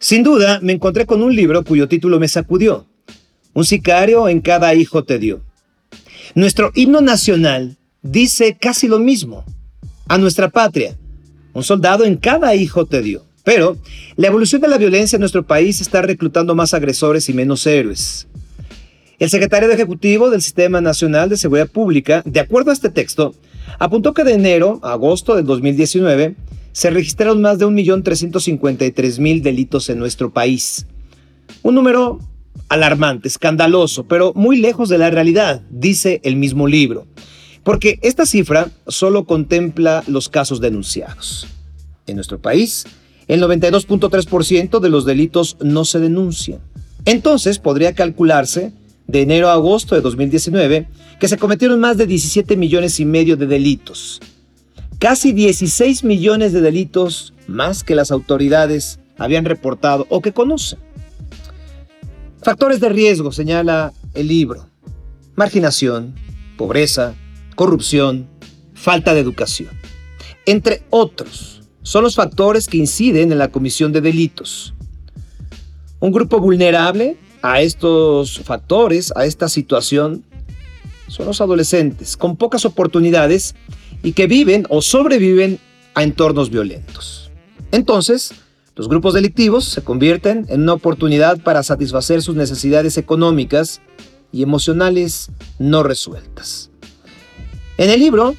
Sin duda, me encontré con un libro cuyo título me sacudió. Un sicario en cada hijo te dio. Nuestro himno nacional dice casi lo mismo. A nuestra patria, un soldado en cada hijo te dio. Pero la evolución de la violencia en nuestro país está reclutando más agresores y menos héroes. El secretario ejecutivo del Sistema Nacional de Seguridad Pública, de acuerdo a este texto, apuntó que de enero a agosto del 2019 se registraron más de 1.353.000 delitos en nuestro país. Un número alarmante, escandaloso, pero muy lejos de la realidad, dice el mismo libro. Porque esta cifra solo contempla los casos denunciados. En nuestro país, el 92.3% de los delitos no se denuncian. Entonces podría calcularse de enero a agosto de 2019 que se cometieron más de 17 millones y medio de delitos casi 16 millones de delitos más que las autoridades habían reportado o que conocen. Factores de riesgo, señala el libro. Marginación, pobreza, corrupción, falta de educación. Entre otros, son los factores que inciden en la comisión de delitos. Un grupo vulnerable a estos factores, a esta situación, son los adolescentes, con pocas oportunidades y que viven o sobreviven a entornos violentos. Entonces, los grupos delictivos se convierten en una oportunidad para satisfacer sus necesidades económicas y emocionales no resueltas. En el libro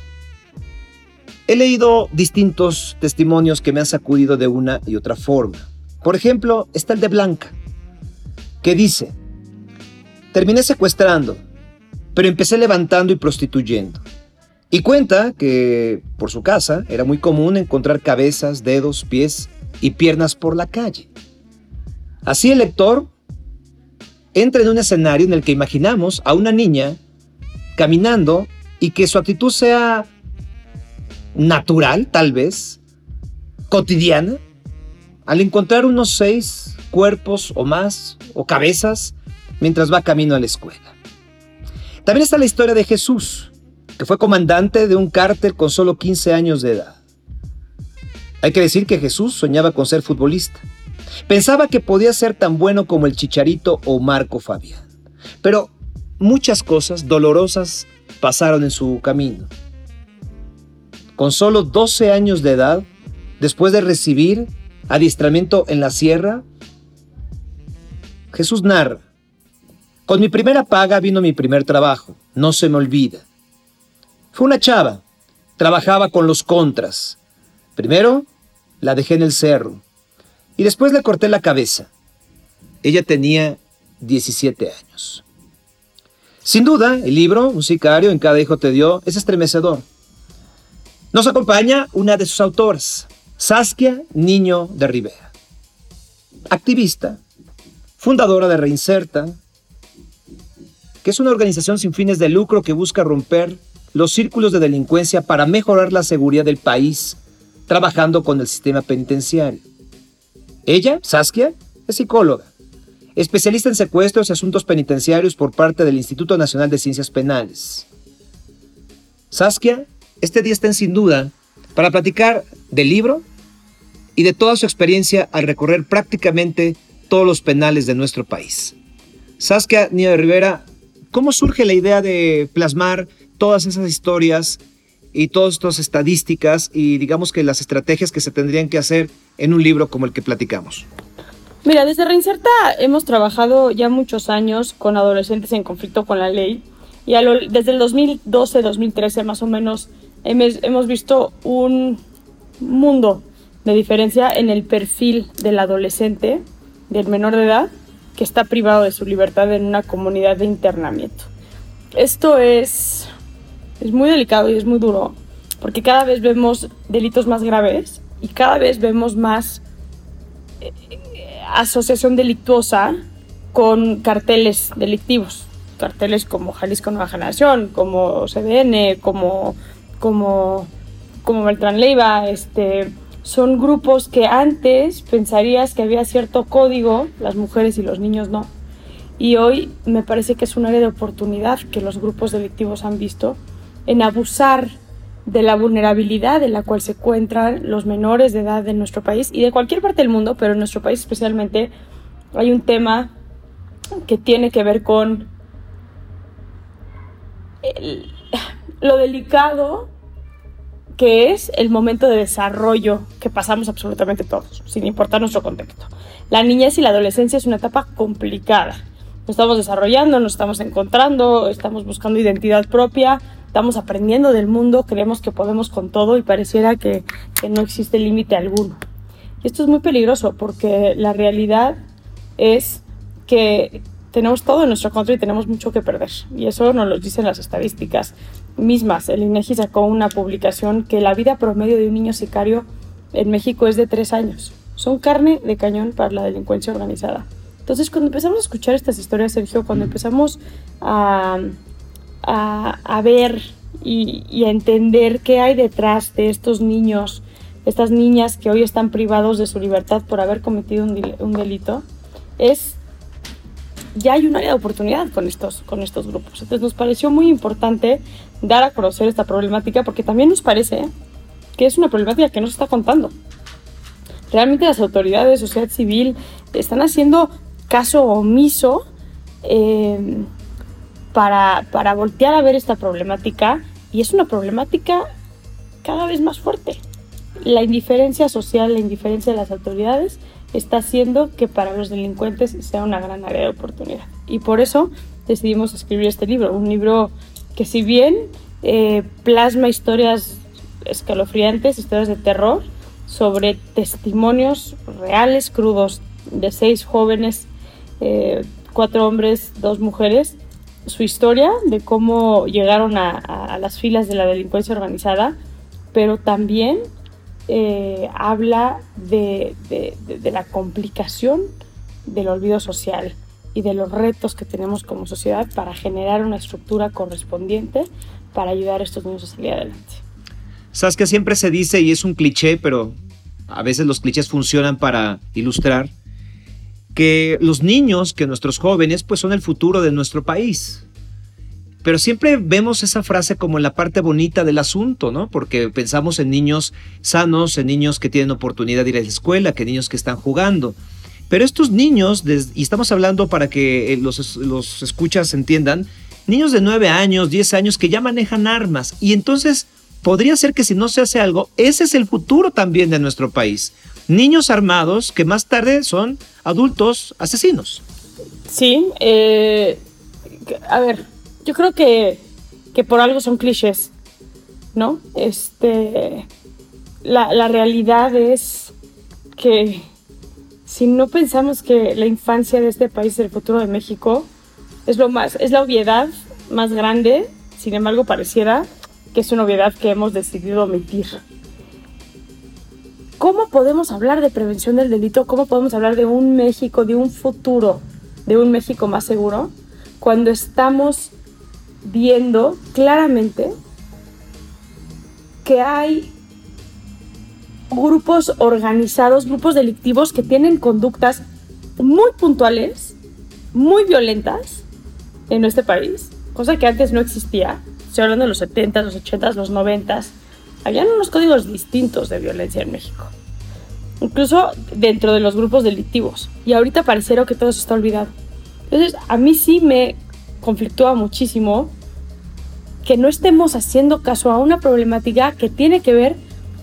he leído distintos testimonios que me han sacudido de una y otra forma. Por ejemplo, está el de Blanca, que dice, terminé secuestrando, pero empecé levantando y prostituyendo. Y cuenta que por su casa era muy común encontrar cabezas, dedos, pies y piernas por la calle. Así el lector entra en un escenario en el que imaginamos a una niña caminando y que su actitud sea natural, tal vez, cotidiana, al encontrar unos seis cuerpos o más, o cabezas, mientras va camino a la escuela. También está la historia de Jesús, que fue comandante de un cártel con solo 15 años de edad. Hay que decir que Jesús soñaba con ser futbolista. Pensaba que podía ser tan bueno como el Chicharito o Marco Fabián. Pero muchas cosas dolorosas pasaron en su camino. Con solo 12 años de edad, después de recibir adiestramiento en la sierra, Jesús narra, con mi primera paga vino mi primer trabajo, no se me olvida. Fue una chava. Trabajaba con los contras. Primero la dejé en el cerro y después le corté la cabeza. Ella tenía 17 años. Sin duda, el libro, Un sicario en cada hijo te dio, es estremecedor. Nos acompaña una de sus autoras, Saskia Niño de Rivera. Activista, fundadora de Reinserta, que es una organización sin fines de lucro que busca romper los círculos de delincuencia para mejorar la seguridad del país, trabajando con el sistema penitenciario. Ella, Saskia, es psicóloga, especialista en secuestros y asuntos penitenciarios por parte del Instituto Nacional de Ciencias Penales. Saskia, este día está en sin duda para platicar del libro y de toda su experiencia al recorrer prácticamente todos los penales de nuestro país. Saskia Niño Rivera, ¿cómo surge la idea de plasmar todas esas historias y todas estas estadísticas y digamos que las estrategias que se tendrían que hacer en un libro como el que platicamos? Mira, desde Reinserta hemos trabajado ya muchos años con adolescentes en conflicto con la ley y desde el 2012-2013 más o menos hemos, visto un mundo de diferencia en el perfil del adolescente, del menor de edad, que está privado de su libertad en una comunidad de internamiento. Esto es es muy delicado y es muy duro, porque cada vez vemos delitos más graves y cada vez vemos más eh, asociación delictuosa con carteles delictivos. Carteles como Jalisco Nueva Generación, como CDN, como, como, como Beltrán Leiva, este, son grupos que antes pensarías que había cierto código, las mujeres y los niños no. Y hoy me parece que es un área de oportunidad que los grupos delictivos han visto en abusar de la vulnerabilidad en la cual se encuentran los menores de edad de nuestro país y de cualquier parte del mundo, pero en nuestro país especialmente hay un tema que tiene que ver con lo delicado que es el momento de desarrollo que pasamos absolutamente todos, sin importar nuestro contexto. La niñez y la adolescencia es una etapa complicada. Nos estamos desarrollando, nos estamos encontrando, estamos buscando identidad propia, estamos aprendiendo del mundo, creemos que podemos con todo y pareciera que, que no existe límite alguno. Y esto es muy peligroso porque la realidad es que tenemos todo en nuestro contra y tenemos mucho que perder. Y eso nos lo dicen las estadísticas mismas. El INEGI sacó una publicación que la vida promedio de un niño sicario en México es de tres años. Son carne de cañón para la delincuencia organizada. Entonces, cuando empezamos a escuchar estas historias, Sergio, cuando empezamos a a, ver y, a entender qué hay detrás de estos niños, estas niñas que hoy están privados de su libertad por haber cometido un, delito, es ya hay un área de oportunidad con estos, con estos grupos. Entonces nos pareció muy importante dar a conocer esta problemática porque también nos parece que es una problemática que no se está contando. Realmente las autoridades, sociedad civil, están haciendo caso omiso eh, para, para voltear a ver esta problemática y es una problemática cada vez más fuerte. La indiferencia social, la indiferencia de las autoridades está haciendo que para los delincuentes sea una gran área de oportunidad. Y por eso decidimos escribir este libro, un libro que si bien eh, plasma historias escalofriantes, historias de terror, sobre testimonios reales, crudos, de seis jóvenes, eh, cuatro hombres, dos mujeres, su historia de cómo llegaron a, las filas de la delincuencia organizada, pero también eh, habla de, la complicación del olvido social y de los retos que tenemos como sociedad para generar una estructura correspondiente para ayudar a estos niños a salir adelante. Sabes que siempre se dice, y es un cliché, pero a veces los clichés funcionan para ilustrar, que los niños, que nuestros jóvenes, pues son el futuro de nuestro país. Pero siempre vemos esa frase como la parte bonita del asunto, ¿no? Porque pensamos en niños sanos, en niños que tienen oportunidad de ir a la escuela, que niños que están jugando. Pero estos niños, y estamos hablando para que eh, los, los escuchas entiendan, niños de 9 años, 10 años que ya manejan armas. Y entonces podría ser que si no se hace algo, ese es el futuro también de nuestro país niños armados que más tarde son adultos asesinos. Sí, eh, a ver, yo creo que, que, por algo son clichés, ¿no? Este, la, la realidad es que si no pensamos que la infancia de este país es el futuro de México, es lo más, es la obviedad más grande, sin embargo pareciera que es una obviedad que hemos decidido omitir. ¿Cómo podemos hablar de prevención del delito? ¿Cómo podemos hablar de un México, de un futuro, de un México más seguro, cuando estamos viendo claramente que hay grupos organizados, grupos delictivos que tienen conductas muy puntuales, muy violentas en nuestro país, cosa que antes no existía. Estoy hablando de los 70, los 80, los 90 habían unos códigos distintos de violencia en México. Incluso dentro de los grupos delictivos. Y ahorita pareciera que todo eso está olvidado. Entonces, a mí sí me conflictúa muchísimo que no estemos haciendo caso a una problemática que tiene que ver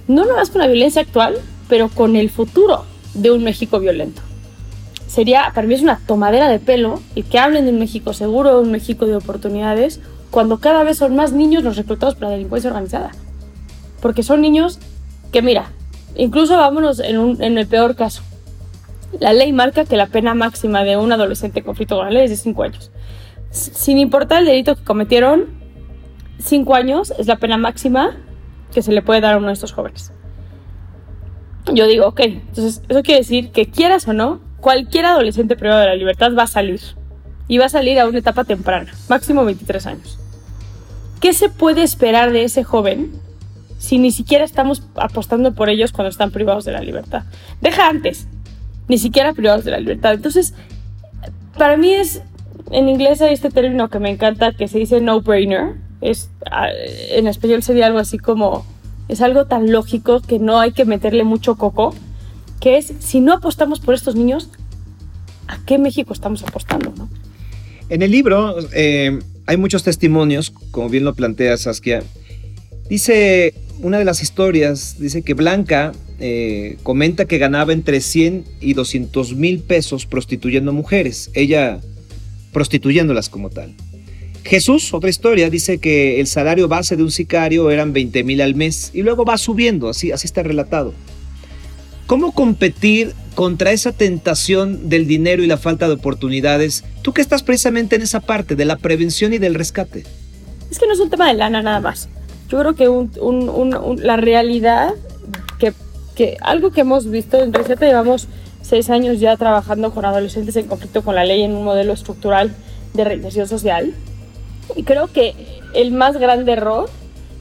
no más con la violencia actual, pero con el futuro de un México violento. Sería, para mí es una tomadera de pelo el que hablen de un México seguro, de un México de oportunidades, cuando cada vez son más niños los reclutados para la delincuencia organizada porque son niños que, mira, incluso vámonos en, el peor caso. La ley marca que la pena máxima de un adolescente en conflicto con la ley es de 5 años. Sin importar el delito que cometieron, 5 años es la pena máxima que se le puede dar a uno de estos jóvenes. Yo digo, ok, entonces eso quiere decir que quieras o no, cualquier adolescente privado de la libertad va a salir. Y va a salir a una etapa temprana, máximo 23 años. ¿Qué se puede esperar de ese joven si ni siquiera estamos apostando por ellos cuando están privados de la libertad? Deja antes, ni siquiera privados de la libertad. Entonces, para mí es, en inglés hay este término que me encanta que se dice no-brainer, es, en español sería algo así como, es algo tan lógico que no hay que meterle mucho coco, que es, si no apostamos por estos niños, ¿a qué México estamos apostando? ¿no? En el libro eh, hay muchos testimonios, como bien lo plantea Saskia. Dice una de las historias, dice que Blanca eh, comenta que ganaba entre 100 y 200 mil pesos prostituyendo mujeres, ella prostituyéndolas como tal. Jesús, otra historia, dice que el salario base de un sicario eran 20 mil al mes y luego va subiendo, así, así está relatado. ¿Cómo competir contra esa tentación del dinero y la falta de oportunidades? Tú que estás precisamente en esa parte de la prevención y del rescate. Es que no es un tema de lana nada más. Yo creo que la realidad, que, que, algo que hemos visto, en Receta llevamos seis años ya trabajando con adolescentes en conflicto con la ley en un modelo estructural de reinserción social. Y creo que el más grande error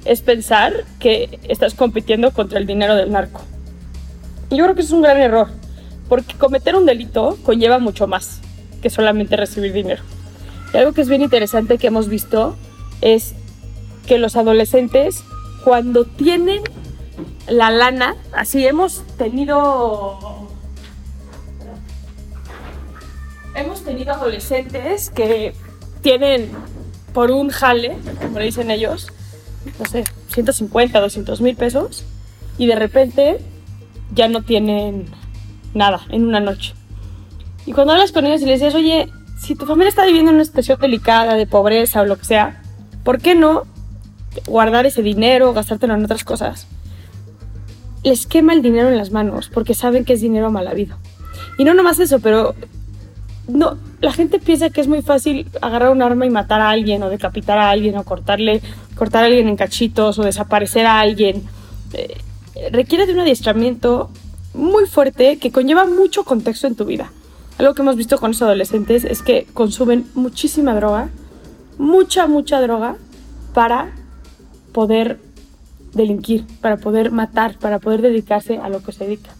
es pensar que estás compitiendo contra el dinero del narco. Y yo creo que es un gran error, porque cometer un delito conlleva mucho más que solamente recibir dinero. Y algo que es bien interesante que hemos visto es que los adolescentes, cuando tienen la lana, así hemos tenido. Hemos tenido adolescentes que tienen por un jale, como dicen ellos, no sé, 150, 200 mil pesos, y de repente ya no tienen nada en una noche. Y cuando hablas con ellos y les dices, oye, si tu familia está viviendo en una situación delicada, de pobreza o lo que sea, ¿por qué no guardar ese dinero, gastártelo en otras cosas? Les quema el dinero en las manos porque saben que es dinero mal habido. Y no nomás eso, pero no, la gente piensa que es muy fácil agarrar un arma y matar a alguien o decapitar a alguien o cortarle, cortar a alguien en cachitos o desaparecer a alguien. Eh, requiere de un adiestramiento muy fuerte que conlleva mucho contexto en tu vida. Algo que hemos visto con los adolescentes es que consumen muchísima droga, mucha, mucha droga, para poder delinquir, para poder matar, para poder dedicarse a lo que se dedica.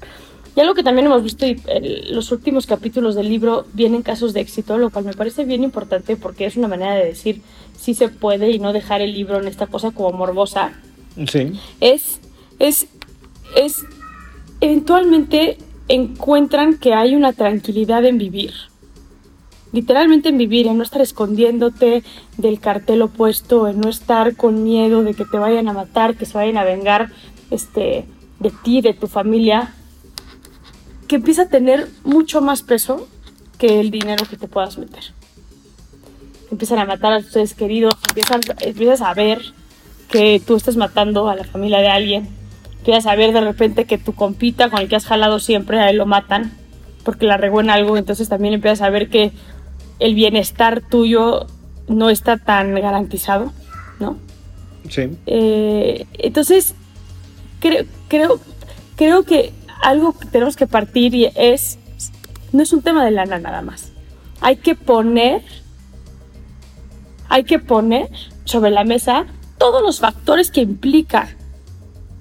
Y algo que también hemos visto en los últimos capítulos del libro vienen casos de éxito, lo cual me parece bien importante porque es una manera de decir si se puede y no dejar el libro en esta cosa como morbosa. Sí. Es, es es eventualmente encuentran que hay una tranquilidad en vivir. Literalmente en vivir, en no estar escondiéndote del cartel opuesto, en no estar con miedo de que te vayan a matar, que se vayan a vengar este, de ti, de tu familia, que empieza a tener mucho más peso que el dinero que te puedas meter. Empiezan a matar a tus seres queridos, empiezan, empiezas a ver que tú estás matando a la familia de alguien, empiezas a ver de repente que tu compita con el que has jalado siempre a él lo matan porque la regó en algo, entonces también empiezas a ver que el bienestar tuyo no está tan garantizado, ¿no? Sí. Eh, entonces, creo, creo, creo que algo que tenemos que partir y es, no es un tema de lana nada más. Hay que poner, hay que poner sobre la mesa todos los factores que implica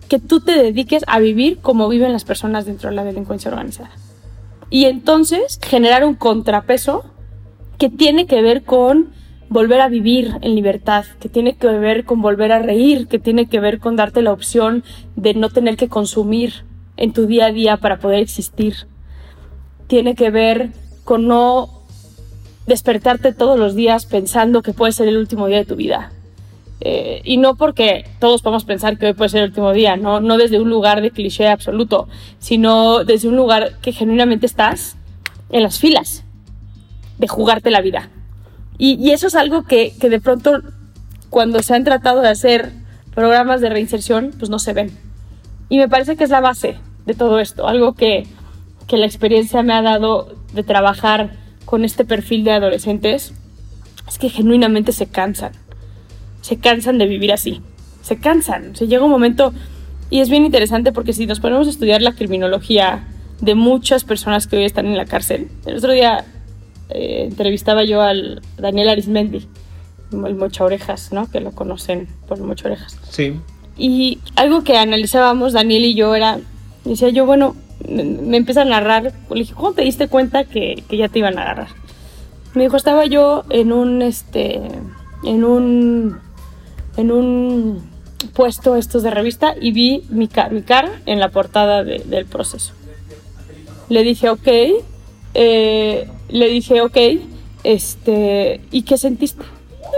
que tú te dediques a vivir como viven las personas dentro de la delincuencia organizada. Y entonces generar un contrapeso que tiene que ver con volver a vivir en libertad, que tiene que ver con volver a reír, que tiene que ver con darte la opción de no tener que consumir en tu día a día para poder existir. Tiene que ver con no despertarte todos los días pensando que puede ser el último día de tu vida. Eh, y no porque todos podemos pensar que hoy puede ser el último día, no, no desde un lugar de cliché absoluto, sino desde un lugar que genuinamente estás en las filas de jugarte la vida. Y, eso es algo que, que, de pronto cuando se han tratado de hacer programas de reinserción, pues no se ven. Y me parece que es la base de todo esto, algo que, que la experiencia me ha dado de trabajar con este perfil de adolescentes, es que genuinamente se cansan se cansan de vivir así. Se cansan. Se llega un momento, y es bien interesante porque si nos ponemos a estudiar la criminología de muchas personas que hoy están en la cárcel, el otro día eh, entrevistaba yo al Daniel Arismendi, el Mocha Orejas, ¿no? Que lo conocen por Mocha Orejas. Sí. Y algo que analizábamos Daniel y yo era, decía yo, bueno, me empieza a narrar, le dije, ¿cómo te diste cuenta que, que ya te iban a agarrar? Me dijo, estaba yo en un, este, en un en un puesto estos de revista y vi mi, mi cara en la portada del proceso. Le dije, ok, le dije, ok, este, ¿y qué sentiste?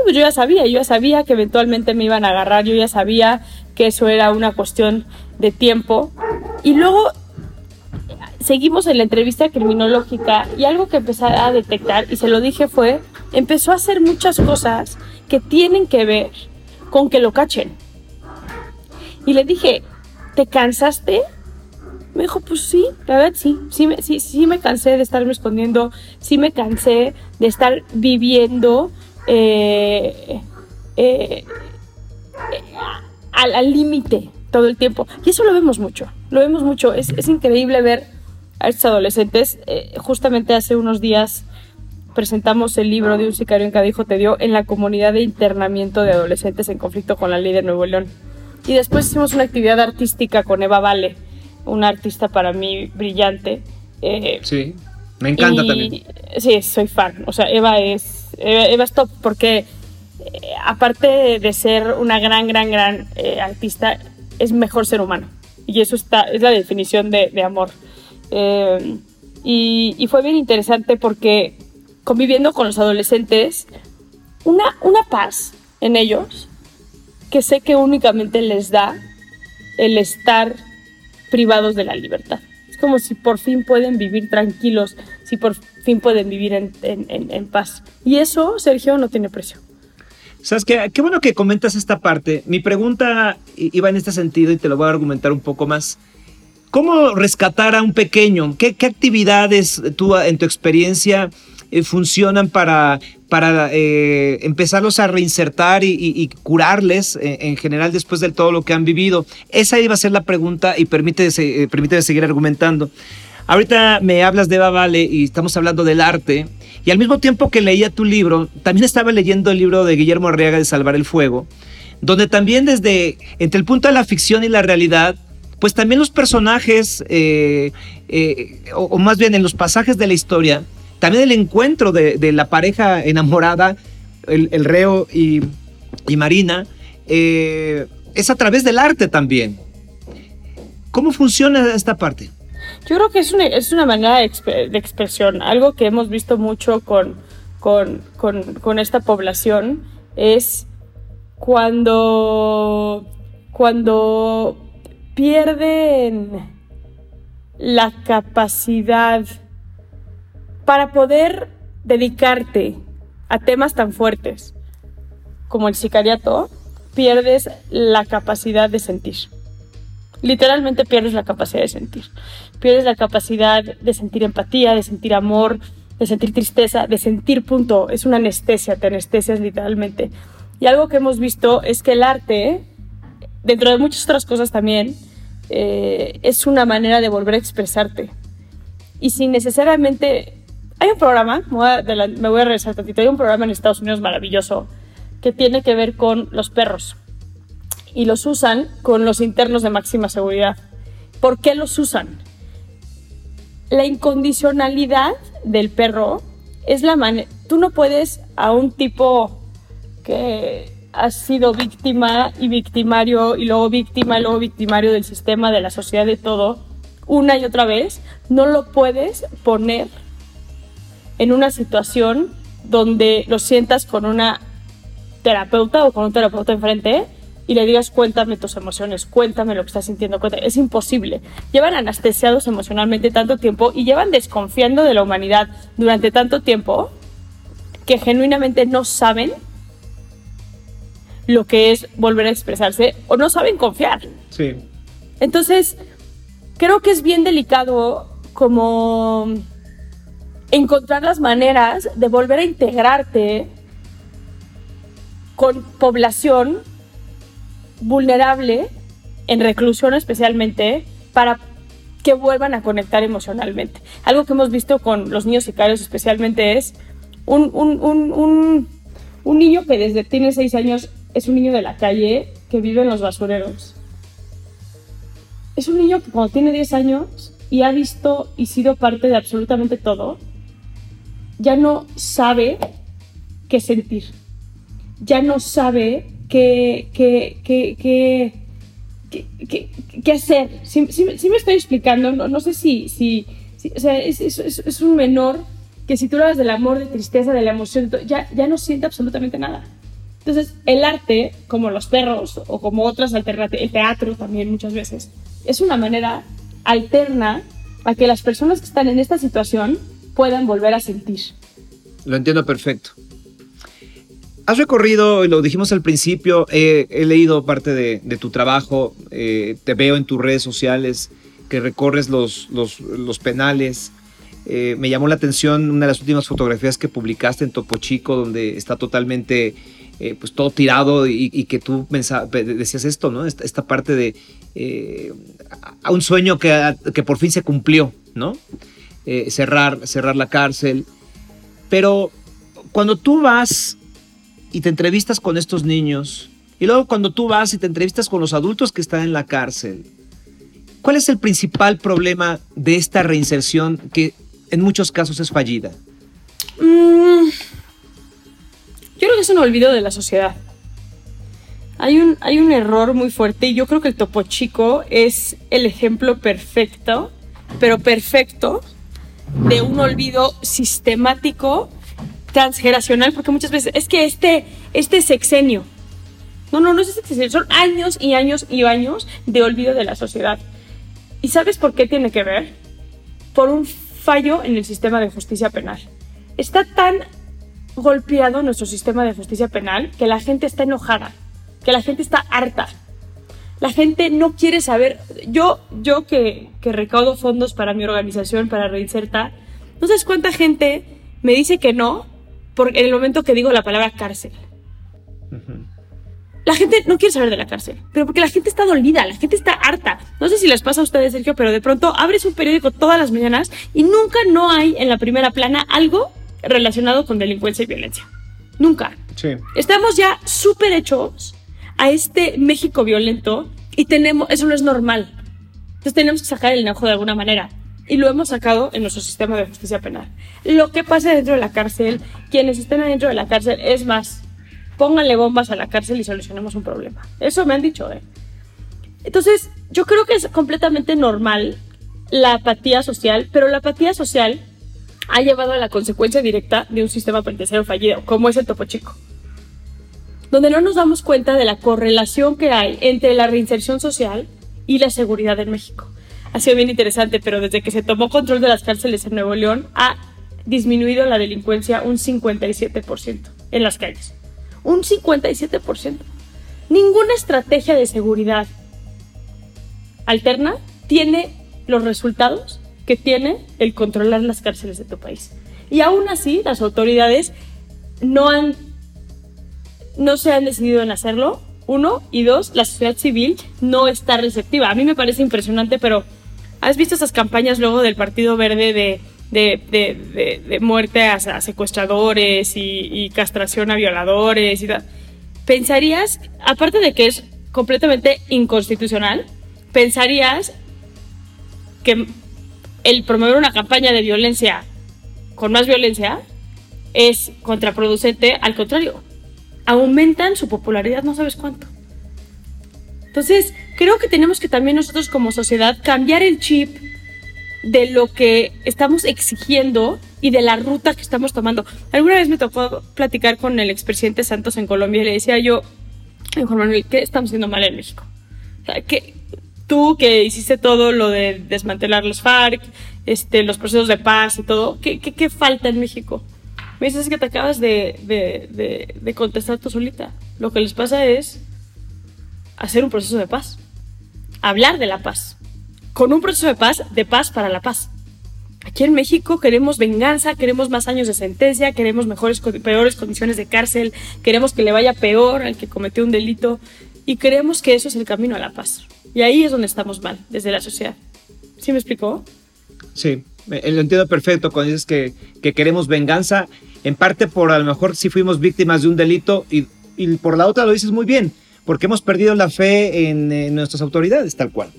Pues yo ya sabía, yo ya sabía que eventualmente me iban a agarrar, yo ya sabía que eso era una cuestión de tiempo. Y luego seguimos en la entrevista criminológica y algo que empecé a detectar, y se lo dije, fue, empezó a hacer muchas cosas que tienen que ver con que lo cachen. Y le dije, ¿te cansaste? Me dijo, pues sí, la verdad sí, sí, sí, sí me cansé de estarme escondiendo, sí me cansé de estar viviendo eh, eh, al límite todo el tiempo. Y eso lo vemos mucho, lo vemos mucho. Es, es increíble ver a estos adolescentes. Eh, justamente hace unos días presentamos el libro de un sicario en cada hijo te dio en la comunidad de internamiento de adolescentes en conflicto con la ley de Nuevo León. Y después hicimos una actividad artística con Eva Vale, una artista para mí brillante. Eh, sí, me encanta también. Sí, soy fan. O sea, Eva es, Eva, es top porque eh, aparte de ser una gran, gran, gran artista, es mejor ser humano. Y eso está, es la definición de, de amor. Eh, y, fue bien interesante porque conviviendo con los adolescentes, una, una paz en ellos que sé que únicamente les da el estar privados de la libertad. Es como si por fin pueden vivir tranquilos, si por fin pueden vivir en, en paz. Y eso, Sergio, no tiene precio. ¿Sabes qué? Qué bueno que comentas esta parte. Mi pregunta iba en este sentido y te lo voy a argumentar un poco más. ¿Cómo rescatar a un pequeño? ¿Qué, actividades tú, en tu experiencia, eh, funcionan para, para eh, empezarlos a reinsertar y, curarles eh, en general después de todo lo que han vivido? Esa iba a ser la pregunta y permite, permite seguir argumentando. Ahorita me hablas de Eva Vale y estamos hablando del arte. Y al mismo tiempo que leía tu libro, también estaba leyendo el libro de Guillermo Arriaga de Salvar el Fuego, donde también desde entre el punto de la ficción y la realidad pues también los personajes, eh, eh, o, más bien en los pasajes de la historia, también el encuentro de, la pareja enamorada, el, reo y, Marina, eh, es a través del arte también. ¿Cómo funciona esta parte? Yo creo que es una, es una manera de, expresión, algo que hemos visto mucho con, con, con esta población es cuando, cuando pierden la capacidad para poder dedicarte a temas tan fuertes como el sicariato, pierdes la capacidad de sentir. Literalmente pierdes la capacidad de sentir. Pierdes la capacidad de sentir empatía, de sentir amor, de sentir tristeza, de sentir punto. Es una anestesia, te anestesias literalmente. Y algo que hemos visto es que el arte, dentro de muchas otras cosas también, eh, es una manera de volver a expresarte. Y sin necesariamente... Hay un programa, me voy, a, me voy tantito, hay un programa en Estados Unidos maravilloso que tiene que ver con los perros. Y los usan con los internos de máxima seguridad. ¿Por qué los usan? La incondicionalidad del perro es la manera... Tú no puedes a un tipo que has sido víctima y victimario y luego víctima y luego victimario del sistema, de la sociedad, de todo, una y otra vez, no lo puedes poner en una situación donde lo sientas con una terapeuta o con un terapeuta enfrente y le digas cuéntame tus emociones, cuéntame lo que estás sintiendo, es imposible. Llevan anestesiados emocionalmente tanto tiempo y llevan desconfiando de la humanidad durante tanto tiempo que genuinamente no saben lo que es volver a expresarse o no saben confiar. Sí. Entonces, creo que es bien delicado como encontrar las maneras de volver a integrarte con población vulnerable, en reclusión especialmente, para que vuelvan a conectar emocionalmente. Algo que hemos visto con los niños sicarios especialmente es un, un, un, un niño que desde tiene seis años es un niño de la calle que vive en los basureros. Es un niño que cuando tiene 10 años y ha visto y sido parte de absolutamente todo, ya no sabe qué sentir. Ya no sabe que, que, que, que, hacer. Si, me estoy explicando, no, sé si, si, o sea, es, un menor que si tú hablas del amor, de tristeza, de la emoción, ya, ya no siente absolutamente nada. Entonces, el arte, como los perros o como otras alternativas, el teatro también muchas veces, es una manera alterna a que las personas que están en esta situación puedan volver a sentir. Lo entiendo perfecto. Has recorrido, y lo dijimos al principio, he leído parte de, tu trabajo, eh, te veo en tus redes sociales que recorres los, los, penales. Eh, me llamó la atención una de las últimas fotografías que publicaste en Topo Chico, donde está totalmente eh, pues todo tirado y, que tú decías esto, ¿no? Esta, parte de a un sueño que, que, por fin se cumplió, ¿no? Cerrar, cerrar la cárcel. Pero cuando tú vas y te entrevistas con estos niños, y luego cuando tú vas y te entrevistas con los adultos que están en la cárcel, ¿cuál es el principal problema de esta reinserción que en muchos casos es fallida? Mm, yo creo que es un olvido de la sociedad. Hay un, hay un error muy fuerte y yo creo que el Topo Chico es el ejemplo perfecto, pero perfecto, de un olvido sistemático transgeneracional, porque muchas veces es que este, este sexenio, no, no, no es este sexenio, son años y años y años de olvido de la sociedad. ¿Y sabes por qué tiene que ver? Por un fallo en el sistema de justicia penal. Está tan golpeado nuestro sistema de justicia penal que la gente está enojada, que la gente está harta. La gente no quiere saber. Yo, yo que, que recaudo fondos para mi organización, para Reinserta, no sabes cuánta gente me dice que no en el momento que digo la palabra cárcel. La gente no quiere saber de la cárcel, pero porque la gente está dolida, la gente está harta. No sé si les pasa a ustedes, Sergio, pero de pronto abres un periódico todas las mañanas y nunca no hay en la primera plana algo relacionado con delincuencia y violencia. Nunca. Sí. Estamos ya súper hechos a este México violento y tenemos, eso no es normal. Entonces tenemos que sacar el enojo de alguna manera y lo hemos sacado en nuestro sistema de justicia penal. Lo que pasa dentro de la cárcel, quienes estén adentro de la cárcel, es más, pónganle bombas a la cárcel y solucionemos un problema. Eso me han dicho, ¿eh? Entonces, yo creo que es completamente normal la apatía social, pero la apatía social ha llevado a la consecuencia directa de un sistema penitenciario fallido, como es el Topo Chico, donde no nos damos cuenta de la correlación que hay entre la reinserción social y la seguridad en México ha sido bien interesante, pero desde que se tomó control de las cárceles en Nuevo León ha disminuido la delincuencia un 57% en las calles. Un 57%. Ninguna estrategia de seguridad alterna tiene los resultados que tiene el controlar las cárceles de tu país. Y aún así, las autoridades no han no se han decidido en hacerlo. Uno y dos, la sociedad civil no está receptiva. A mí me parece impresionante, pero ¿Has visto esas campañas luego del Partido Verde de, de, muerte a, secuestradores y, castración a violadores y? ¿Pensarías, aparte de que es completamente inconstitucional, pensarías que el promover una campaña de violencia con más violencia es contraproducente, al contrario, aumentan su popularidad no sabes cuánto. Entonces, creo que tenemos que también nosotros como sociedad cambiar el chip de lo que estamos exigiendo y de la ruta que estamos tomando. Alguna vez me tocó platicar con el expresidente Santos en Colombia y le decía yo, Juan Manuel, ¿qué estamos haciendo mal en México? O sea, que tú que hiciste todo lo de desmantelar los FARC, este, los procesos de paz y todo, ¿qué, qué, falta en México? Me dices que te acabas de, de, de contestar tú solita. Lo que les pasa es hacer un proceso de paz, hablar de la paz, con un proceso de paz, de paz para la paz. Aquí en México queremos venganza, queremos más años de sentencia, queremos mejores, peores condiciones de cárcel, queremos que le vaya peor al que cometió un delito y creemos que eso es el camino a la paz. Y ahí es donde estamos mal, desde la sociedad. ¿Sí me explicó? Sí, lo entiendo perfecto cuando dices que, que queremos venganza, en parte por a lo mejor si fuimos víctimas de un delito y, y por la otra lo dices muy bien, porque hemos perdido la fe en, nuestras autoridades, tal cual.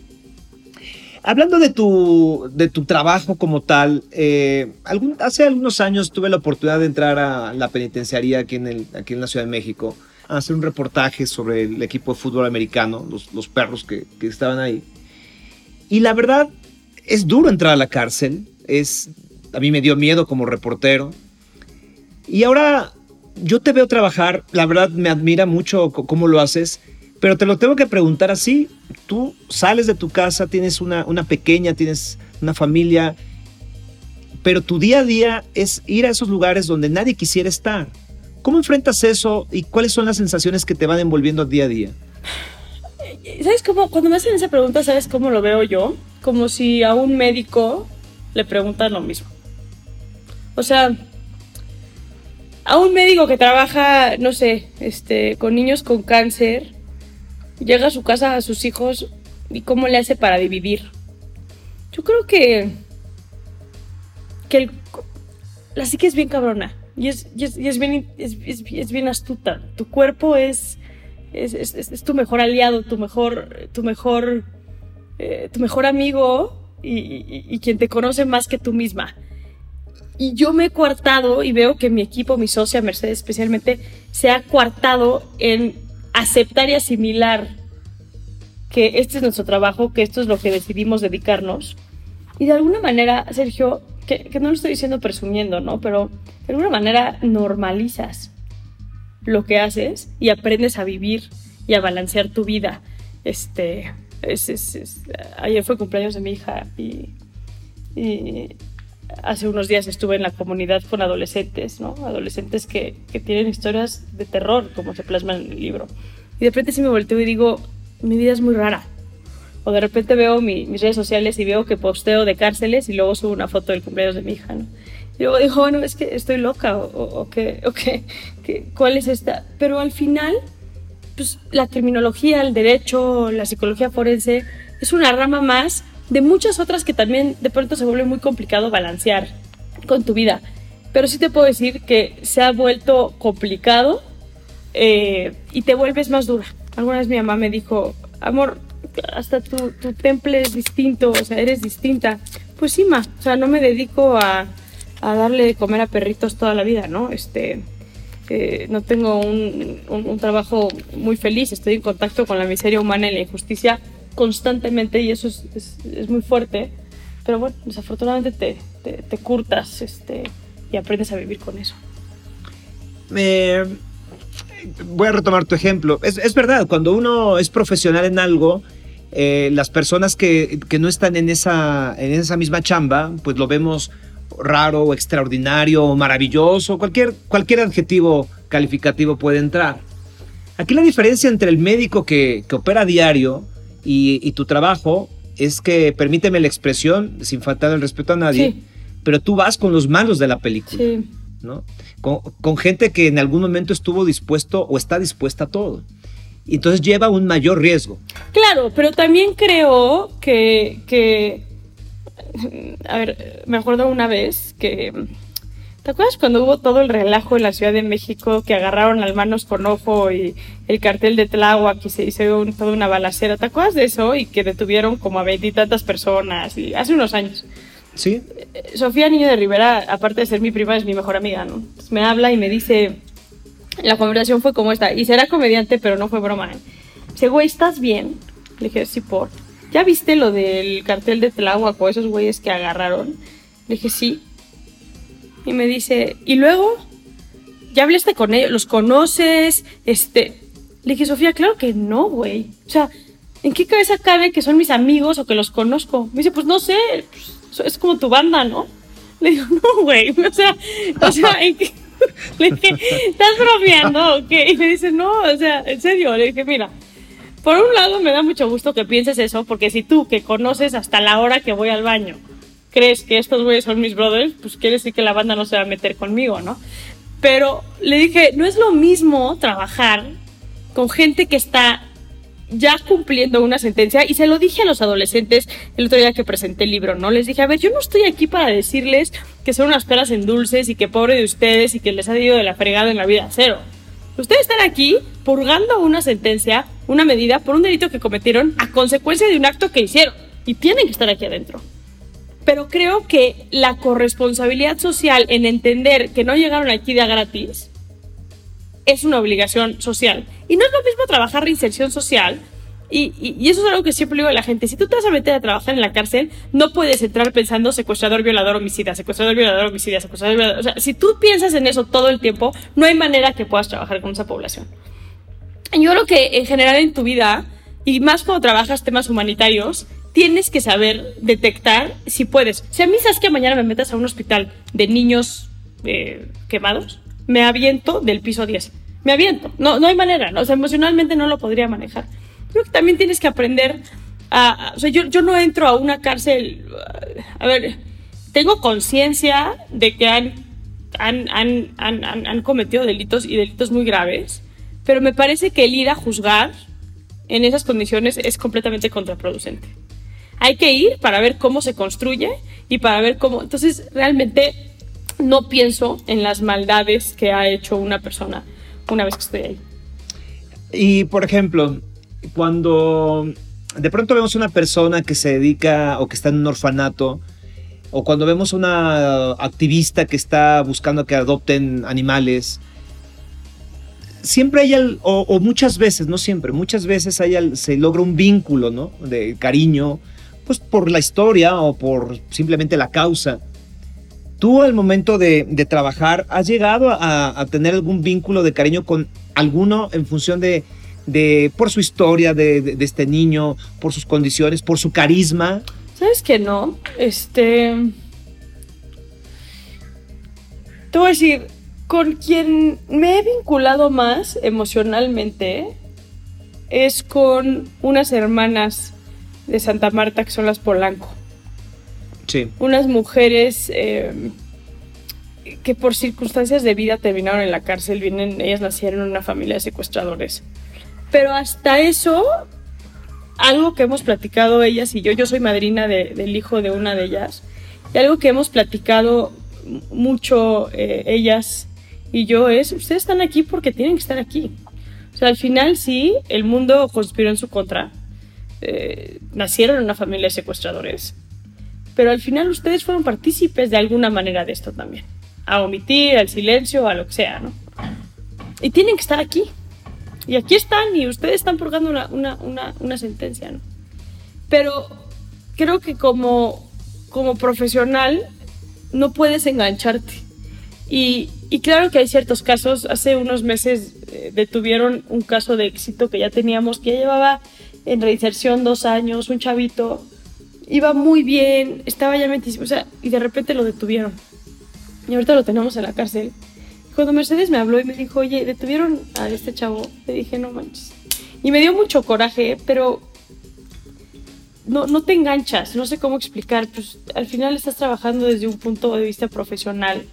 Hablando de tu, de tu trabajo como tal, eh, hace algunos años tuve la oportunidad de entrar a la penitenciaría aquí en, aquí en la Ciudad de México, a hacer un reportaje sobre el equipo de fútbol americano, los, los perros que, que, estaban ahí. Y la verdad, es duro entrar a la cárcel. Es, a mí me dio miedo como reportero. Y ahora yo te veo trabajar, la verdad me admira mucho cómo lo haces, pero te lo tengo que preguntar así. Tú sales de tu casa, tienes una, una pequeña, tienes una familia, pero tu día a día es ir a esos lugares donde nadie quisiera estar. ¿Cómo enfrentas eso y cuáles son las sensaciones que te van envolviendo día a día? ¿Sabes cómo? Cuando me hacen esa pregunta, ¿sabes cómo lo veo yo? Como si a un médico le preguntan lo mismo. O sea, a un médico que trabaja, no sé, este, con niños con cáncer, llega a su casa a sus hijos y cómo le hace para vivir. Yo creo que, que el, la psique es bien cabrona y es, y es, bien, es, bien astuta. Tu cuerpo es, es, tu mejor aliado, tu mejor, tu mejor, eh, tu mejor amigo y, quien te conoce más que tú misma. Y yo me he coartado y veo que mi equipo, mi socia Mercedes especialmente, se ha coartado en aceptar y asimilar que este es nuestro trabajo, que esto es lo que decidimos dedicarnos. Y de alguna manera, Sergio, que, que no lo estoy diciendo presumiendo, ¿no? Pero de alguna manera normalizas lo que haces y aprendes a vivir y a balancear tu vida. Este, es, es, es, ayer fue cumpleaños de mi hija y, y hace unos días estuve en la comunidad con adolescentes, ¿no? Adolescentes que, que, tienen historias de terror, como se plasma en el libro. Y de repente sí me volteo y digo, mi vida es muy rara. O de repente veo mi, mis redes sociales y veo que posteo de cárceles y luego subo una foto del cumpleaños de mi hija, ¿no? Y luego digo, bueno, es que estoy loca, o, o, que, o que, que, ¿cuál es esta? Pero al final, pues la terminología, el derecho, la psicología forense, es una rama más de muchas otras que también de pronto se vuelve muy complicado balancear con tu vida. Pero sí te puedo decir que se ha vuelto complicado eh, y te vuelves más dura. Alguna vez mi mamá me dijo, amor, hasta tu, tu temple es distinto, o sea, eres distinta. Pues sí, ma, o sea, no me dedico a, a darle de comer a perritos toda la vida, ¿no? Este, eh, no tengo un, un, trabajo muy feliz, estoy en contacto con la miseria humana y la injusticia constantemente y eso es, es, muy fuerte. Pero bueno, desafortunadamente te, te, te curtas este, y aprendes a vivir con eso. Voy a retomar tu ejemplo. Es, es, verdad, cuando uno es profesional en algo, eh, las personas que, que, no están en esa, en esa misma chamba, pues lo vemos raro o extraordinario o maravilloso, cualquier, cualquier adjetivo calificativo puede entrar. Aquí la diferencia entre el médico que, que opera a diario y, y, tu trabajo es que, permíteme la expresión, sin faltar el respeto a nadie, sí. pero tú vas con los malos de la película. Sí. ¿no? Con, con, gente que en algún momento estuvo dispuesto o está dispuesta a todo. Y entonces lleva un mayor riesgo. Claro, pero también creo que, que a ver, me acuerdo una vez que ¿Te acuerdas cuando hubo todo el relajo en la Ciudad de México que agarraron al manos con ojo y el cartel de Tláhuac y se hizo un, toda una balacera? ¿Te acuerdas de eso? Y que detuvieron como a veintitantas personas y hace unos años. Sí. Sofía Niño de Rivera, aparte de ser mi prima, es mi mejor amiga, ¿no? Entonces me habla y me dice, la conversación fue como esta, y será comediante, pero no fue broma. ¿eh? Dice, güey, ¿estás bien? Le dije, sí, por. ¿Ya viste lo del cartel de Tláhuac o esos güeyes que agarraron? Le dije, sí y me dice, ¿y luego? ¿Ya hablaste con ellos? ¿Los conoces? Este. Le dije, Sofía, claro que no, güey. O sea, ¿en qué cabeza cabe que son mis amigos o que los conozco? Me dice, pues no sé, pues, es como tu banda, ¿no? Le digo, no, güey. O sea, o sea, ¿en qué? Le dije, ¿estás bromeando qué? Y me dice, no, o sea, en serio. Le dije, mira, por un lado me da mucho gusto que pienses eso, porque si tú, que conoces hasta la hora que voy al baño, crees que estos güeyes son mis brothers, pues quiere decir que la banda no se va a meter conmigo, ¿no? Pero le dije, no es lo mismo trabajar con gente que está ya cumpliendo una sentencia y se lo dije a los adolescentes el otro día que presenté el libro, ¿no? Les dije, a ver, yo no estoy aquí para decirles que son unas peras en dulces y que pobre de ustedes y que les ha ido de la fregada en la vida, cero. Ustedes están aquí purgando una sentencia, una medida por un delito que cometieron a consecuencia de un acto que hicieron y tienen que estar aquí adentro pero creo que la corresponsabilidad social en entender que no llegaron aquí de gratis es una obligación social. Y no es lo mismo trabajar reinserción social. Y, y, eso es algo que siempre digo a la gente. Si tú te vas a meter a trabajar en la cárcel, no puedes entrar pensando secuestrador, violador, homicida, secuestrador, violador, homicida, secuestrador, violador. O sea, si tú piensas en eso todo el tiempo, no hay manera que puedas trabajar con esa población. Yo creo que en general en tu vida, y más cuando trabajas temas humanitarios, tienes que saber detectar si puedes. Si a mí sabes que mañana me metas a un hospital de niños eh, quemados, me aviento del piso 10. Me aviento. No, no hay manera. ¿no? O sea, emocionalmente no lo podría manejar. Creo que también tienes que aprender a... O sea, yo, yo no entro a una cárcel... A ver, tengo conciencia de que han, han, han, han, han cometido delitos y delitos muy graves, pero me parece que el ir a juzgar en esas condiciones es completamente contraproducente. Hay que ir para ver cómo se construye y para ver cómo... Entonces, realmente no pienso en las maldades que ha hecho una persona una vez que estoy ahí. Y, por ejemplo, cuando de pronto vemos una persona que se dedica o que está en un orfanato, o cuando vemos una activista que está buscando que adopten animales, siempre hay, o, muchas veces, no siempre, muchas veces hay, se logra un vínculo, ¿no? De cariño, pues por la historia o por simplemente la causa. ¿Tú al momento de, trabajar has llegado a, tener algún vínculo de cariño con alguno en función de, de por su historia de, este niño, por sus condiciones, por su carisma? ¿Sabes que no? Este... Te voy a decir, con quien me he vinculado más emocionalmente es con unas hermanas de Santa Marta que son las Polanco. Unas mujeres eh, que por circunstancias de vida terminaron en la cárcel, vienen, ellas nacieron en una familia de secuestradores. Pero hasta eso, algo que hemos platicado ellas y yo, yo soy madrina del hijo de una de ellas, y algo que hemos platicado mucho eh, ellas y yo es, ustedes están aquí porque tienen que estar aquí. O sea, al final sí, el mundo conspiró en su contra. Eh, nacieron en una familia de secuestradores pero al final ustedes fueron partícipes de alguna manera de esto también. A omitir, al silencio, a lo que sea, ¿no? Y tienen que estar aquí. Y aquí están y ustedes están purgando una, una, una, sentencia, ¿no? Pero creo que como, como profesional no puedes engancharte. Y, y, claro que hay ciertos casos. Hace unos meses eh, detuvieron un caso de éxito que ya teníamos, que ya llevaba en reinserción dos años, un chavito iba muy bien, estaba ya mentísimo, o sea, y de repente lo detuvieron. Y ahorita lo tenemos en la cárcel. Cuando Mercedes me habló y me dijo, oye, detuvieron a este chavo, le dije, no manches. Y me dio mucho coraje, pero no, no te enganchas, no sé cómo explicar, pues al final estás trabajando desde un punto de vista profesional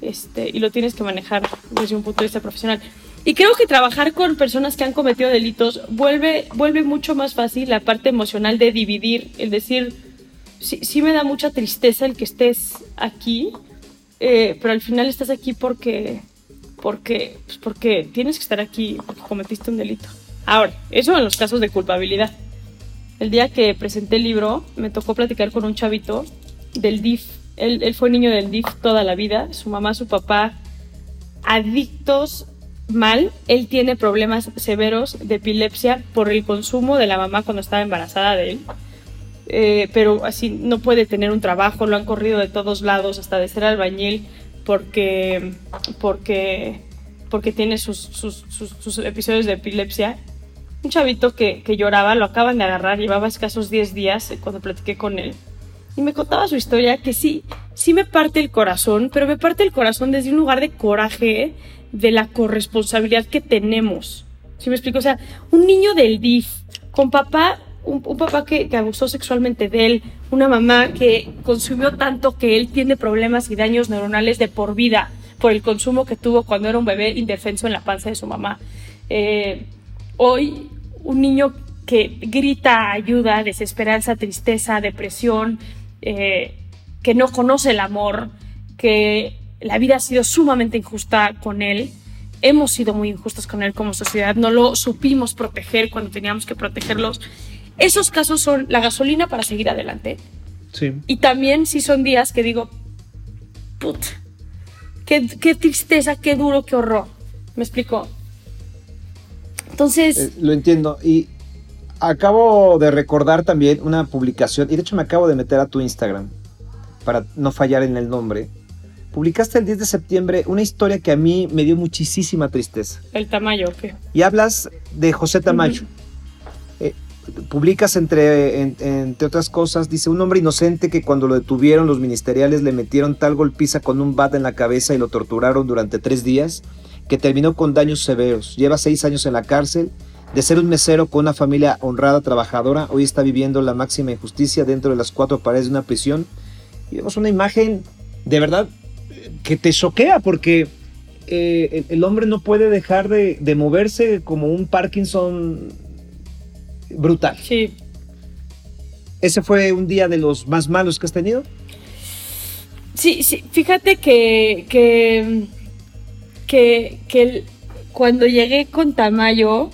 este, y lo tienes que manejar desde un punto de vista profesional. Y creo que trabajar con personas que han cometido delitos vuelve, vuelve mucho más fácil la parte emocional de dividir, el decir, sí, sí me da mucha tristeza el que estés aquí, eh, pero al final estás aquí porque, porque, pues porque tienes que estar aquí, porque cometiste un delito. Ahora, eso en los casos de culpabilidad. El día que presenté el libro, me tocó platicar con un chavito del DIF. Él, él fue niño del DIF toda la vida. Su mamá, su papá, adictos mal, él tiene problemas severos de epilepsia por el consumo de la mamá cuando estaba embarazada de él. Eh, pero así no puede tener un trabajo, lo han corrido de todos lados, hasta de ser albañil, porque, porque, porque tiene sus, sus, episodios de epilepsia. Un chavito que, que, lloraba, lo acaban de agarrar, llevaba escasos 10 días cuando platiqué con él. Y me contaba su historia que sí, sí me parte el corazón, pero me parte el corazón desde un lugar de coraje, de la corresponsabilidad que tenemos. ¿Sí me explico? O sea, un niño del DIF, con papá, un, papá que, abusó sexualmente de él, una mamá que consumió tanto que él tiene problemas y daños neuronales de por vida por el consumo que tuvo cuando era un bebé indefenso en la panza de su mamá. Eh, hoy, un niño que grita ayuda, desesperanza, tristeza, depresión, eh, que no conoce el amor, que la vida ha sido sumamente injusta con él. Hemos sido muy injustos con él como sociedad. No lo supimos proteger cuando teníamos que protegerlos. Esos casos son la gasolina para seguir adelante. Sí. Y también si son días que digo, put, qué, qué tristeza, qué duro, qué horror. ¿Me explico? Entonces... Eh, lo entiendo. Y acabo de recordar también una publicación, y de hecho me acabo de meter a tu Instagram para no fallar en el nombre. Publicaste el 10 de septiembre una historia que a mí me dio muchísima tristeza. El Tamayo, ¿qué? Y hablas de José Tamayo. Publicas entre, entre otras cosas, dice, un hombre inocente que cuando lo detuvieron los ministeriales le metieron tal golpiza con un bat en la cabeza y lo torturaron durante tres días, que terminó con daños severos. Lleva seis años en la cárcel de ser un mesero con una familia honrada, trabajadora, hoy está viviendo la máxima injusticia dentro de las cuatro paredes de una prisión. Y vemos una imagen de verdad que te choquea porque eh, el, hombre no puede dejar de, moverse como un Parkinson brutal. Sí. ¿Ese fue un día de los más malos que has tenido? Sí, sí. Fíjate que, que, que, que cuando llegué con Tamayo,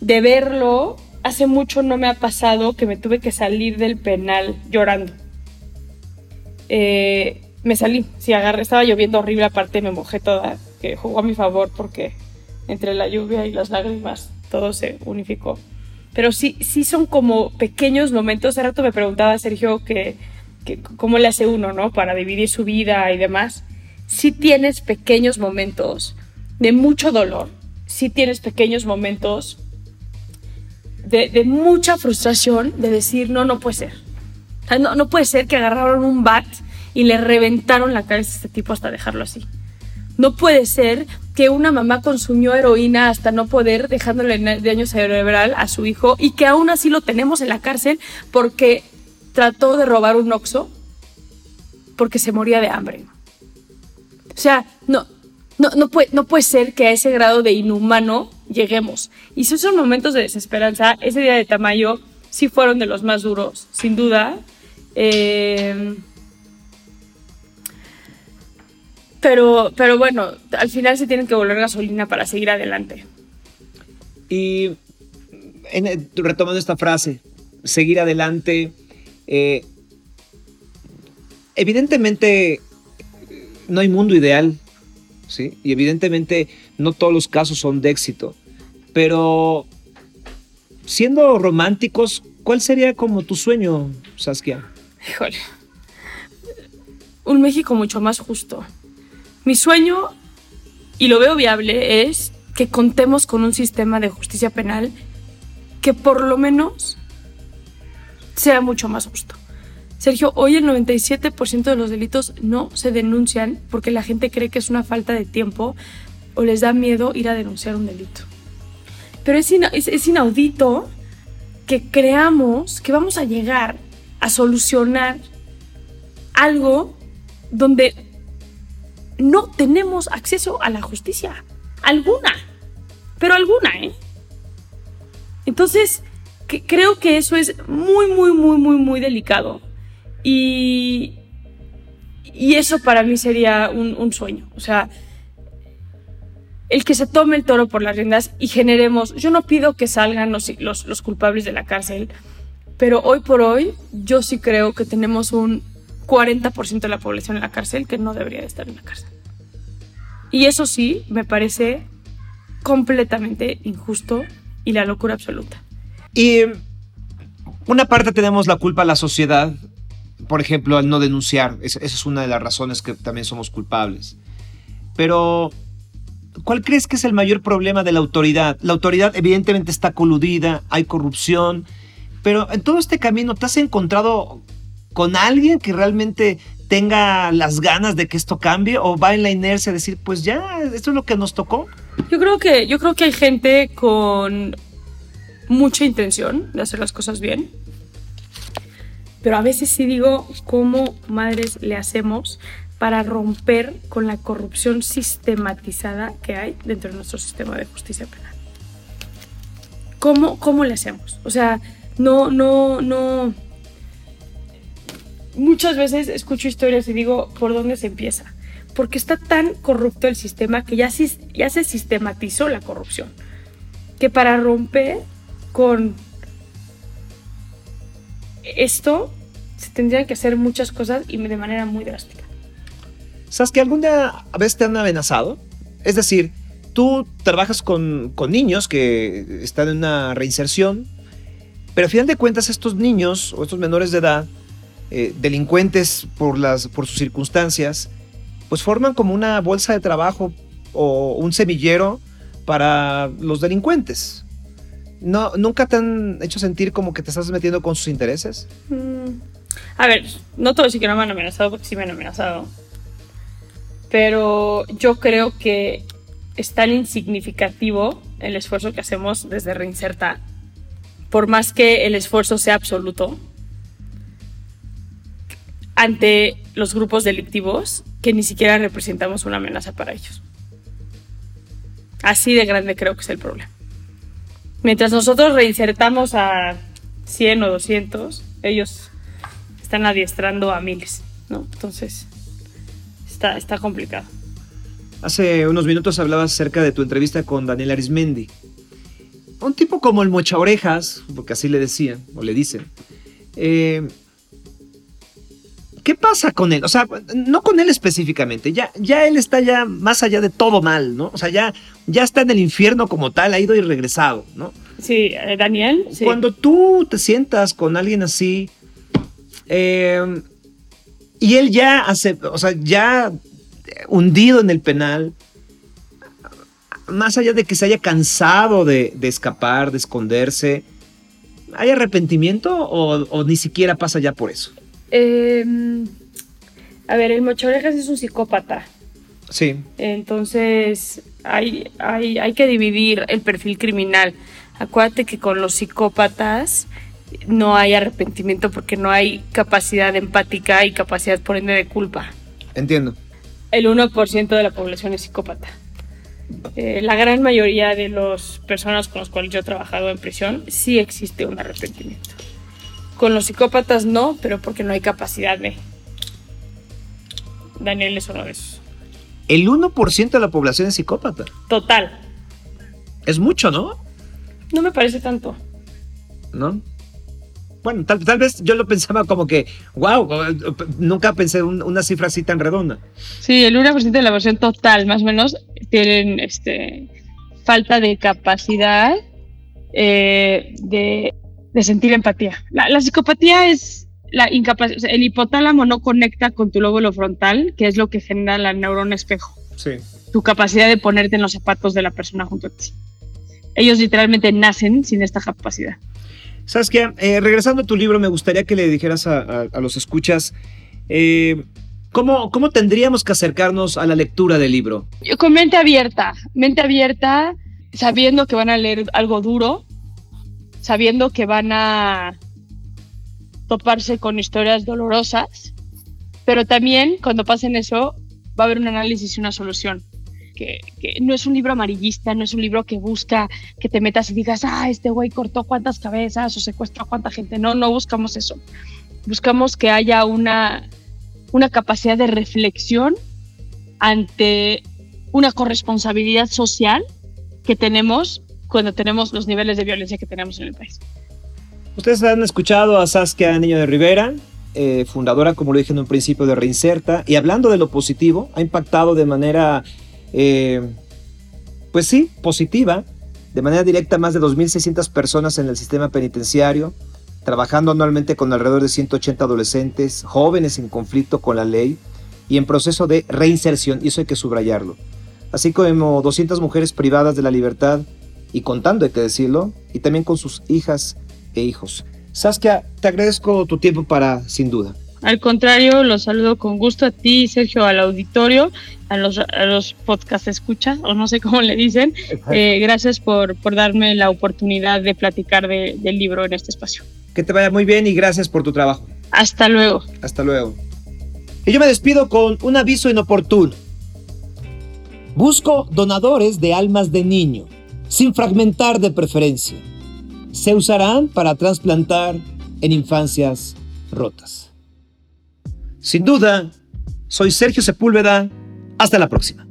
de verlo, hace mucho no me ha pasado que me tuve que salir del penal llorando. Eh, me salí, sí, agarré, estaba lloviendo horrible, aparte me mojé toda, que jugó a mi favor porque entre la lluvia y las lágrimas todo se unificó. Pero sí, sí son como pequeños momentos. Hace rato me preguntaba Sergio que, cómo le hace uno, ¿no? Para dividir su vida y demás. Sí tienes pequeños momentos de mucho dolor, sí tienes pequeños momentos de, mucha frustración de decir, no, no puede ser. no, no puede ser que agarraron un bat y le reventaron la cabeza a este tipo hasta dejarlo así. No puede ser que una mamá consumió heroína hasta no poder, dejándole daño cerebral a su hijo y que aún así lo tenemos en la cárcel porque trató de robar un oxo porque se moría de hambre. O sea, no, no, no, puede, no puede ser que a ese grado de inhumano lleguemos. Y si momentos de desesperanza, ese día de Tamayo sí fueron de los más duros, sin duda. Eh, pero, pero bueno, al final se tienen que volver gasolina para seguir adelante. Y retomando esta frase, seguir adelante, eh, evidentemente no hay mundo ideal, ¿sí? Y evidentemente no todos los casos son de éxito, pero siendo románticos, ¿cuál sería como tu sueño, Saskia? Híjole, un México mucho más justo. Mi sueño, y lo veo viable, es que contemos con un sistema de justicia penal que por lo menos sea mucho más justo. Sergio, hoy el 97% de los delitos no se denuncian porque la gente cree que es una falta de tiempo o les da miedo ir a denunciar un delito. Pero es, inaudito que creamos que vamos a llegar a solucionar algo donde no tenemos acceso a la justicia. Alguna. Pero alguna, ¿eh? Entonces, creo que eso es muy, muy, muy, muy, muy delicado. Y, y eso para mí sería un, sueño. O sea, el que se tome el toro por las riendas y generemos, yo no pido que salgan los, los, culpables de la cárcel, pero hoy por hoy yo sí creo que tenemos un 40% de la población en la cárcel que no debería de estar en la cárcel. Y eso sí me parece completamente injusto y la locura absoluta. Y una parte tenemos la culpa a la sociedad por ejemplo, al no denunciar. esa es una de las razones que también somos culpables. Pero, ¿cuál crees que es el mayor problema de la autoridad? La autoridad evidentemente está coludida, hay corrupción, pero en todo este camino, ¿te has encontrado con alguien que realmente tenga las ganas de que esto cambie o va en la inercia a decir, pues ya, esto es lo que nos tocó? Yo creo que, yo creo que hay gente con mucha intención de hacer las cosas bien pero a veces sí digo cómo madres le hacemos para romper con la corrupción sistematizada que hay dentro de nuestro sistema de justicia penal. ¿Cómo, cómo le hacemos? O sea, no, no, no. Muchas veces escucho historias y digo, ¿por dónde se empieza? Porque está tan corrupto el sistema que ya, ya se sistematizó la corrupción. Que para romper con esto se tendrían que hacer muchas cosas y de manera muy drástica. ¿Sabes que alguna vez te han amenazado? Es decir, tú trabajas con, con niños que están en una reinserción, pero a final de cuentas estos niños o estos menores de edad, eh, delincuentes por, las, por sus circunstancias, pues forman como una bolsa de trabajo o un semillero para los delincuentes. No, ¿Nunca te han hecho sentir como que te estás metiendo con sus intereses? Mm, a ver, no todo decir que no me han amenazado porque sí me han amenazado. Pero yo creo que es tan insignificativo el esfuerzo que hacemos desde Reinserta, por más que el esfuerzo sea absoluto, ante los grupos delictivos que ni siquiera representamos una amenaza para ellos. Así de grande creo que es el problema. Mientras nosotros reinsertamos a 100 o 200, ellos están adiestrando a miles, ¿no? Entonces, está, está complicado. Hace unos minutos hablabas acerca de tu entrevista con Daniel Arismendi. Un tipo como el mocha orejas, porque así le decían, o le dicen. Eh, ¿Qué pasa con él? O sea, no con él específicamente, ya, ya él está ya más allá de todo mal, ¿no? O sea, ya, ya está en el infierno como tal, ha ido y regresado, ¿no? Sí, eh, Daniel. Sí. Cuando tú te sientas con alguien así, eh, y él ya hace, o sea, ya hundido en el penal, más allá de que se haya cansado de, de escapar, de esconderse, ¿hay arrepentimiento o, o, ni siquiera pasa ya por eso? Eh, a ver, el Mochorejas es un psicópata. Sí. Entonces, hay, hay, hay que dividir el perfil criminal. Acuérdate que con los psicópatas no hay arrepentimiento porque no hay capacidad empática y capacidad por ende de culpa. Entiendo. El 1% de la población es psicópata. Eh, la gran mayoría de las personas con las cuales yo he trabajado en prisión sí existe un arrepentimiento. Con los psicópatas no, pero porque no hay capacidad de. Daniel es uno de esos. El 1% de la población es psicópata. Total. Es mucho, ¿no? No me parece tanto. ¿No? Bueno, tal, tal vez yo lo pensaba como que, wow, nunca pensé un, una cifra así tan redonda. Sí, el 1% de la población total, más o menos, tienen este, falta de capacidad eh, de, de, sentir empatía. La, la psicopatía es la incapacidad, el hipotálamo no conecta con tu lóbulo frontal, que es lo que genera la neurona espejo. Sí. Tu capacidad de ponerte en los zapatos de la persona junto a ti. Ellos literalmente nacen sin esta capacidad. ¿Sabes qué? Eh, regresando a tu libro, me gustaría que le dijeras a, a, a los escuchas, eh, ¿cómo, ¿cómo tendríamos que acercarnos a la lectura del libro? Con mente abierta, mente abierta, sabiendo que van a leer algo duro, sabiendo que van a toparse con historias dolorosas, pero también cuando pasen eso va a haber un análisis y una solución. Que, que, no es un libro amarillista, no es un libro que busca que te metas y digas, ah, este güey cortó cuántas cabezas o secuestró a cuánta gente. No, no buscamos eso. Buscamos que haya una, una capacidad de reflexión ante una corresponsabilidad social que tenemos cuando tenemos los niveles de violencia que tenemos en el país. Ustedes han escuchado a Saskia Niño de Rivera, eh, fundadora, como lo dije en un principio, de Reinserta, y hablando de lo positivo, ha impactado de manera eh, pues sí, positiva, de manera directa más de 2.600 personas en el sistema penitenciario, trabajando anualmente con alrededor de 180 adolescentes, jóvenes en conflicto con la ley y en proceso de reinserción, y eso hay que subrayarlo. Así como 200 mujeres privadas de la libertad, y contando hay que decirlo, y también con sus hijas e hijos. Saskia, te agradezco tu tiempo para Sin Duda. Al contrario, los saludo con gusto a ti, Sergio, al auditorio, a los, a los podcast escuchas, o no sé cómo le dicen. Eh, gracias por, por, darme la oportunidad de platicar de, del libro en este espacio. Que te vaya muy bien y gracias por tu trabajo. Hasta luego. Hasta luego. Y yo me despido con un aviso inoportuno. Busco donadores de almas de niño, sin fragmentar de preferencia. Se usarán para trasplantar en infancias rotas. Sin duda, soy Sergio Sepúlveda. Hasta la próxima.